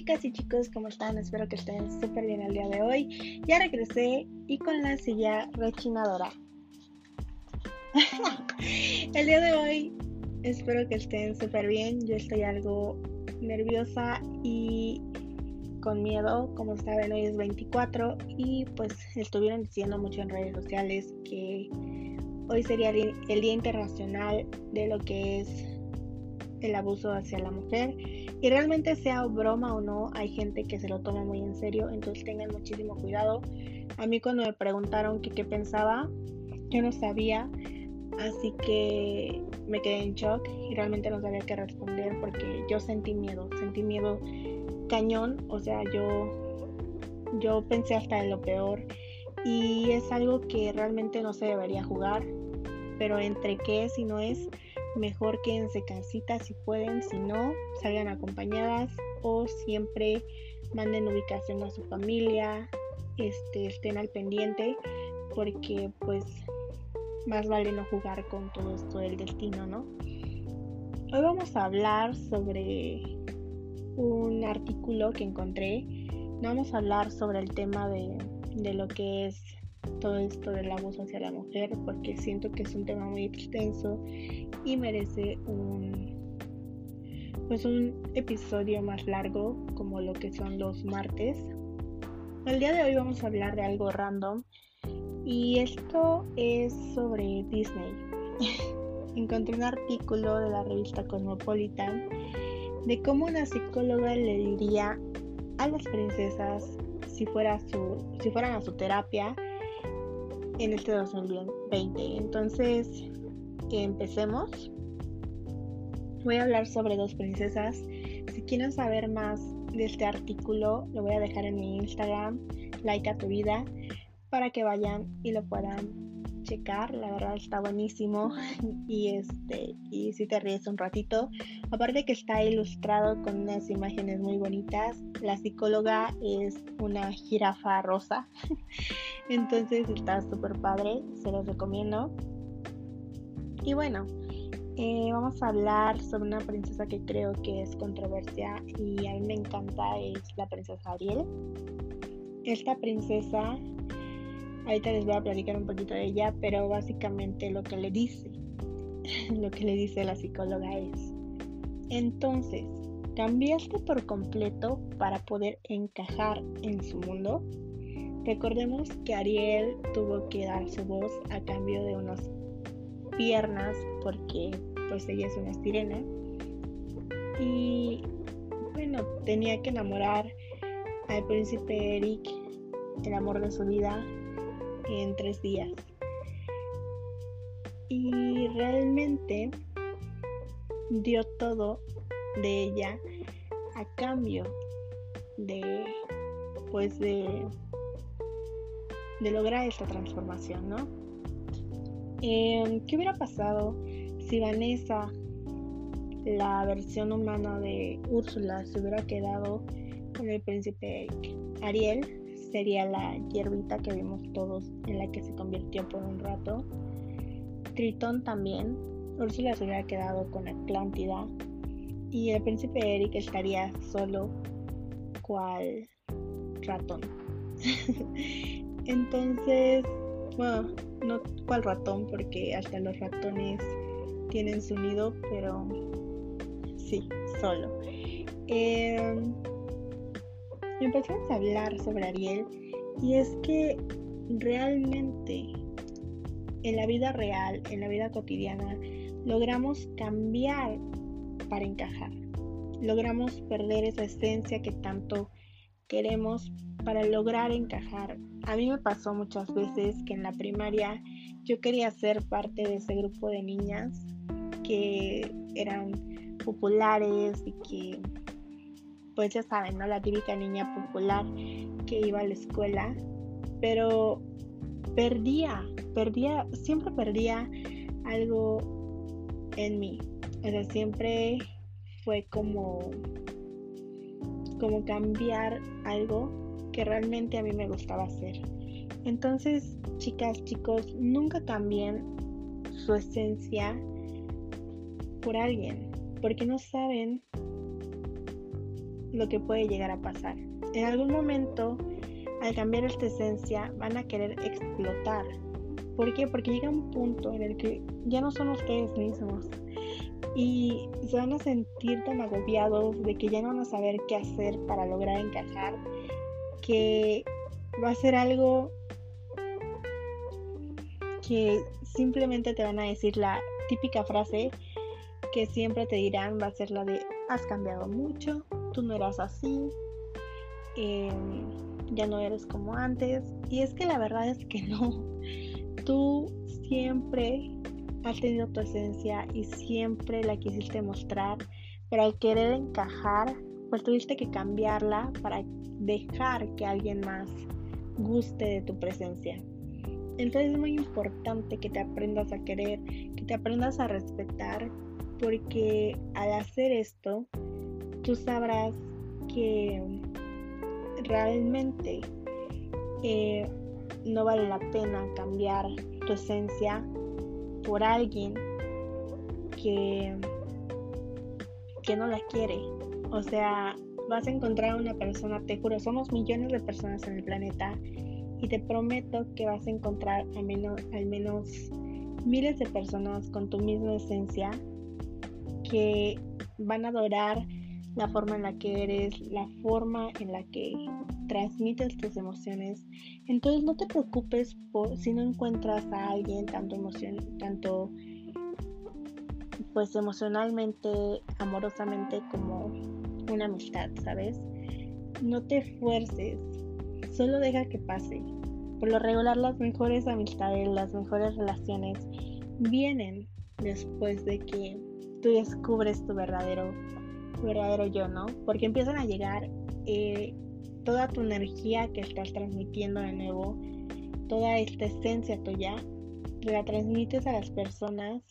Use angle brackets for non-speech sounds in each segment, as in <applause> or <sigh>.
chicas y chicos, ¿cómo están? Espero que estén súper bien el día de hoy. Ya regresé y con la silla rechinadora. <laughs> el día de hoy espero que estén súper bien. Yo estoy algo nerviosa y con miedo. Como saben, hoy es 24 y pues estuvieron diciendo mucho en redes sociales que hoy sería el Día Internacional de lo que es el abuso hacia la mujer. Y realmente sea broma o no, hay gente que se lo toma muy en serio, entonces tengan muchísimo cuidado. A mí cuando me preguntaron qué pensaba, yo no sabía, así que me quedé en shock y realmente no sabía qué responder porque yo sentí miedo, sentí miedo cañón, o sea, yo, yo pensé hasta en lo peor y es algo que realmente no se debería jugar, pero entre qué y no es, mejor quédense casitas si pueden, si no, salgan acompañadas o siempre manden ubicación a su familia, este, estén al pendiente, porque pues más vale no jugar con todo esto del destino, ¿no? Hoy vamos a hablar sobre un artículo que encontré. No vamos a hablar sobre el tema de, de lo que es todo esto del abuso hacia la mujer porque siento que es un tema muy extenso y merece un pues un episodio más largo como lo que son los martes. El día de hoy vamos a hablar de algo random y esto es sobre Disney. <laughs> Encontré un artículo de la revista Cosmopolitan de cómo una psicóloga le diría a las princesas si, fueran a su terapia en este 2020. Entonces, empecemos. Voy a hablar sobre dos princesas. Si quieren saber más de este artículo, lo voy a dejar en mi Instagram, like a tu vida, para que vayan y lo puedan checar, la verdad está buenísimo <laughs> y este y si te ríes un ratito, aparte que está ilustrado con unas imágenes muy bonitas, la psicóloga es una jirafa rosa, <laughs> entonces está súper padre, se los recomiendo. Y bueno, eh, vamos a hablar sobre una princesa que creo que es controversia y a mí me encanta, es la princesa Ariel. Esta princesa Ahorita les voy a platicar un poquito de ella, pero básicamente lo que le dice, <laughs> lo que le dice la psicóloga es, entonces, ¿cambiaste por completo para poder encajar en su mundo? Recordemos que Ariel tuvo que dar su voz a cambio de unas piernas porque pues ella es una sirena y bueno, tenía que enamorar al príncipe Eric, el amor de su vida, en tres días. Y realmente dio todo de ella a cambio de pues de de lograr esta transformación, ¿no? Em, ¿Qué hubiera pasado si Vanessa, la versión humana de Úrsula, se hubiera quedado con el príncipe Ariel sería la hierbita que vimos todos en la que se convirtió por un rato. Tritón también. Úrsula se hubiera quedado con Atlántida. Y el príncipe Eric estaría solo cual ratón. <laughs> Entonces, bueno, no cual ratón porque hasta los ratones tienen su nido, pero sí, solo. Eh, empezamos a hablar sobre Ariel y es que realmente en la vida real, en la vida cotidiana, logramos cambiar para encajar. Logramos perder esa esencia que tanto queremos para lograr encajar. A mí me pasó muchas veces que en la primaria yo quería ser parte de ese grupo de niñas que eran populares y que pues ya saben, ¿no? La típica niña popular que iba a la escuela, pero perdía, perdía, siempre perdía algo en mí. O sea, siempre fue como, como cambiar algo que realmente a mí me gustaba hacer. Entonces, chicas, chicos, nunca cambien su esencia por alguien, porque no saben lo que puede llegar a pasar. En algún momento, al cambiar esta esencia, van a querer explotar. ¿Por qué? Porque llega un punto en el que ya no son ustedes mismos y se van a sentir tan agobiados de que ya no van a saber qué hacer para lograr encajar, que va a ser algo que simplemente te van a decir la típica frase que siempre te dirán, va a ser la de has cambiado mucho, tú no eras así, em, ya no eres como antes. Y es que la verdad es que no. Tú siempre has tenido tu esencia y siempre la quisiste mostrar, pero al querer encajar, pues tuviste que cambiarla para dejar que alguien más guste de tu presencia. Entonces es muy importante que te aprendas a querer, que te aprendas a respetar, porque al hacer esto, tú sabrás que realmente eh, no vale la pena cambiar tu esencia por alguien que, que no la quiere. O sea, vas a encontrar una persona, te juro, somos millones de personas en el planeta y te prometo que vas a encontrar al menos, al menos miles de personas con tu misma esencia que van a adorar la forma en la que eres, la forma en la que transmites tus emociones. Entonces no te preocupes por si no encuentras a alguien tanto emoción, tanto pues emocionalmente, amorosamente como una amistad, ¿sabes? No te fuerces, solo deja que pase. Por lo regular las mejores amistades, las mejores relaciones vienen después de que tú descubres tu verdadero verdadero yo, ¿no? Porque empiezan a llegar eh, toda tu energía que estás transmitiendo de nuevo, toda esta esencia tuya, la transmites a las personas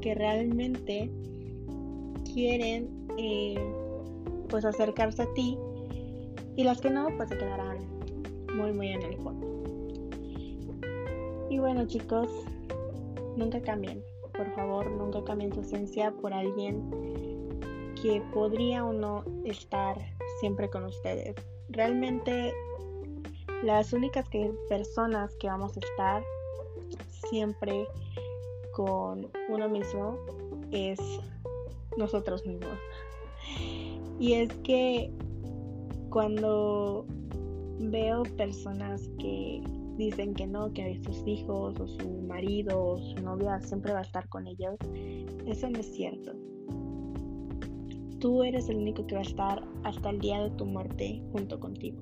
que realmente quieren eh, pues acercarse a ti y las que no pues se quedarán muy muy en el fondo. Y bueno chicos, nunca cambien, por favor, nunca cambien su esencia por alguien que podría o no estar siempre con ustedes. Realmente las únicas personas que vamos a estar siempre con uno mismo es nosotros mismos. Y es que cuando veo personas que dicen que no, que sus hijos o su marido o su novia siempre va a estar con ellos, eso no es cierto tú eres el único que va a estar hasta el día de tu muerte junto contigo.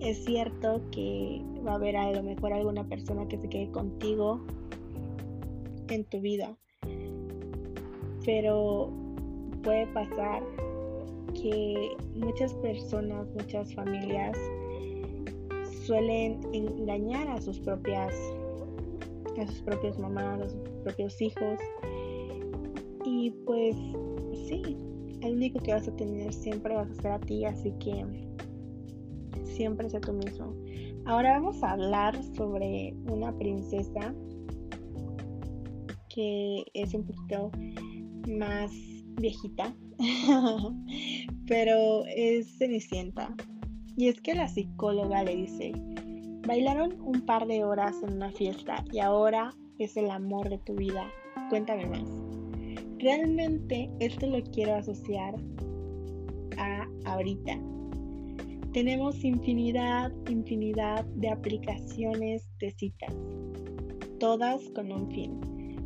Es cierto que va a haber a lo mejor alguna persona que se quede contigo en tu vida, pero puede pasar que muchas personas, muchas familias suelen engañar a sus propias a sus propios mamás, a sus propios hijos. Y pues sí, el único que vas a tener siempre vas a ser a ti, así que siempre sé tú mismo. Ahora vamos a hablar sobre una princesa que es un poquito más viejita, <laughs> pero es cenicienta. Y es que la psicóloga le dice, bailaron un par de horas en una fiesta y ahora es el amor de tu vida. Cuéntame más. Realmente esto lo quiero asociar a ahorita. Tenemos infinidad, infinidad de aplicaciones de citas, todas con un fin,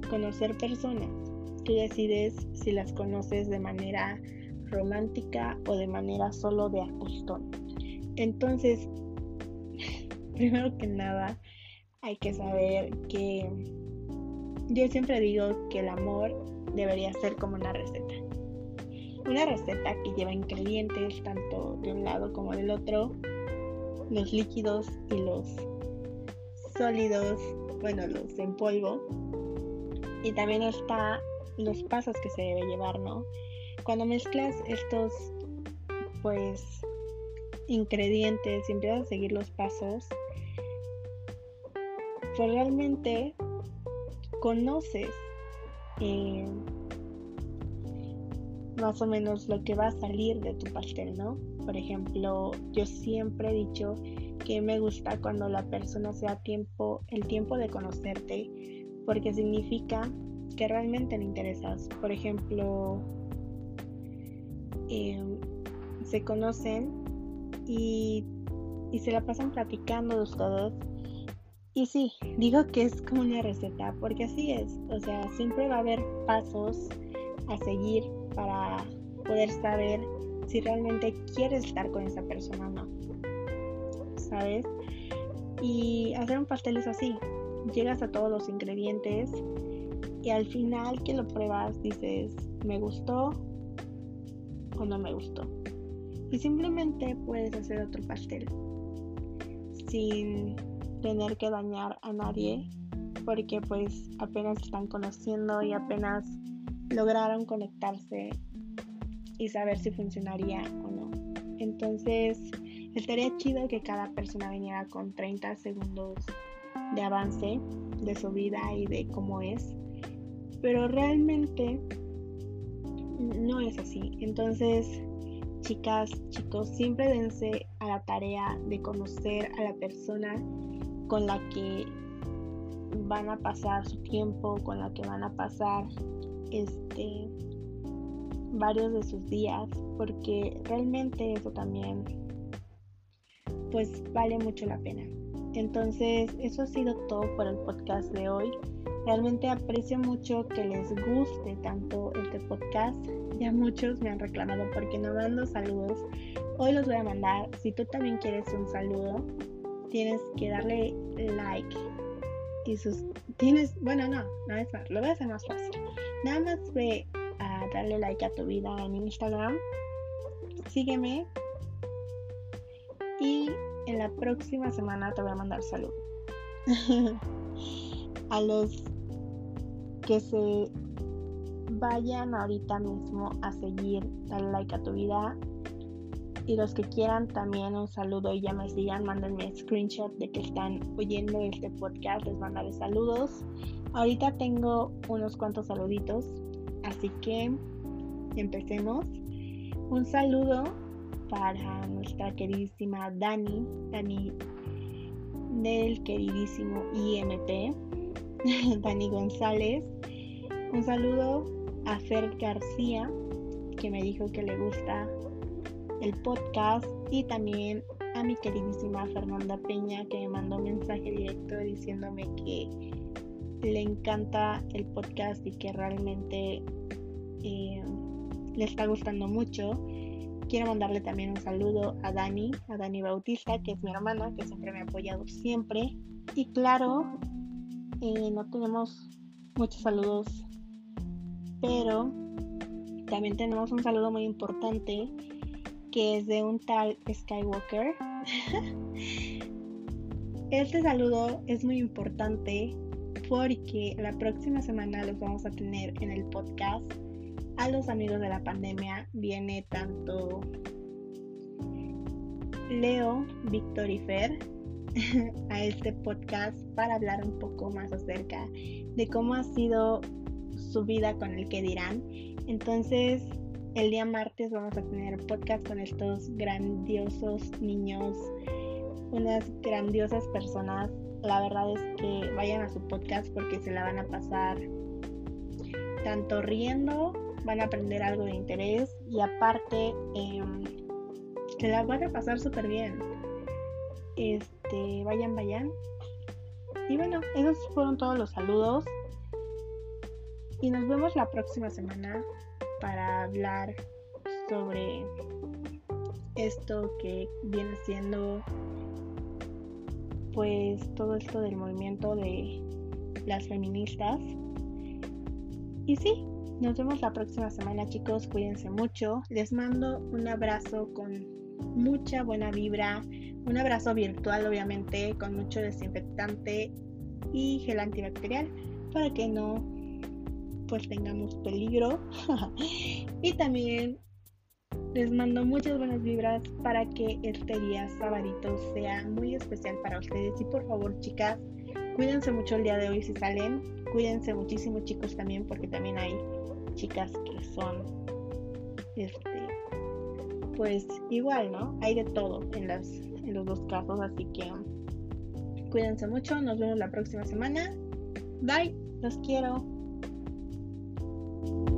conocer personas. Tú decides si las conoces de manera romántica o de manera solo de acostón. Entonces, <laughs> primero que nada, hay que saber que yo siempre digo que el amor debería ser como una receta. Una receta que lleva ingredientes tanto de un lado como del otro, los líquidos y los sólidos, bueno, los en polvo. Y también está los pasos que se debe llevar, ¿no? Cuando mezclas estos, pues, ingredientes y empiezas a seguir los pasos, pues realmente conoces eh, más o menos lo que va a salir de tu pastel, ¿no? Por ejemplo, yo siempre he dicho que me gusta cuando la persona sea tiempo, el tiempo de conocerte, porque significa que realmente le interesas. Por ejemplo, em, se conocen y, y se la pasan platicando de ustedes. Y sí, digo que es como una receta, porque así es. O sea, siempre va a haber pasos a seguir para poder saber si realmente quieres estar con esa persona o no. ¿Sabes? Y hacer un pastel es así. Llegas a todos los ingredientes y al final que lo pruebas dices, ¿me gustó o no me gustó? Y simplemente puedes hacer otro pastel sin tener que dañar a nadie porque pues apenas están conociendo y apenas lograron conectarse y saber si funcionaría o no. Entonces, estaría chido que cada persona viniera con 30 segundos de avance de su vida y de cómo es. Pero realmente no es así. Entonces, chicas, chicos, siempre dense a la tarea de conocer a la persona con la que van a pasar su tiempo, con la que van a pasar este varios de sus días porque realmente eso también pues vale mucho la pena. Entonces eso ha sido todo por el podcast de hoy. Realmente aprecio mucho que les guste tanto este podcast. Ya muchos me han reclamado porque no mando saludos. Hoy los voy a mandar. Si tú también quieres un saludo tienes que darle like y sus tienes bueno no no es más lo voy a hacer más fácil Nada más ve a darle like a tu vida en Instagram. Sígueme. Y en la próxima semana te voy a mandar salud. <laughs> a los que se vayan ahorita mismo a seguir, darle like a tu vida. Y los que quieran también un saludo y ya me sigan, mándenme screenshot de que están oyendo este podcast. Les mandaré saludos. Ahorita tengo unos cuantos saluditos, así que empecemos. Un saludo para nuestra queridísima Dani, Dani del queridísimo IMP, <laughs> Dani González. Un saludo a Fer García, que me dijo que le gusta el podcast, y también a mi queridísima Fernanda Peña, que me mandó un mensaje directo diciéndome que le encanta el podcast y que realmente eh, le está gustando mucho. Quiero mandarle también un saludo a Dani, a Dani Bautista, que es mi hermana, que siempre me ha apoyado siempre. Y claro, eh, no tenemos muchos saludos, pero también tenemos un saludo muy importante que es de un tal Skywalker. <laughs> este saludo es muy importante porque la próxima semana los vamos a tener en el podcast. A los amigos de la pandemia viene tanto Leo, Víctor y Fer <laughs> a este podcast para hablar un poco más acerca de cómo ha sido su vida con el que dirán. Entonces, el día martes vamos a tener podcast con estos grandiosos niños, unas grandiosas personas la verdad es que vayan a su podcast porque se la van a pasar tanto riendo, van a aprender algo de interés y aparte em, se la van a pasar súper bien. Este, vayan, vayan. Y bueno, esos fueron todos los saludos. Y nos vemos la próxima semana para hablar sobre esto que viene siendo pues todo esto del movimiento de las feministas. Y sí, nos vemos la próxima semana chicos, cuídense mucho. Les mando un abrazo con mucha buena vibra, un abrazo virtual obviamente, con mucho desinfectante y gel antibacterial para que no pues tengamos peligro. <laughs> y también les mando muchas buenas vibras para que este día sabadito sea muy especial para ustedes. Y por favor, chicas, cuídense mucho el día de hoy si salen. Cuídense muchísimo, chicos, también, porque también hay chicas que son este, pues igual, ¿no? Hay de todo en, en los dos casos, así que cuídense mucho, nos vemos la próxima semana. Bye, los quiero. Bye.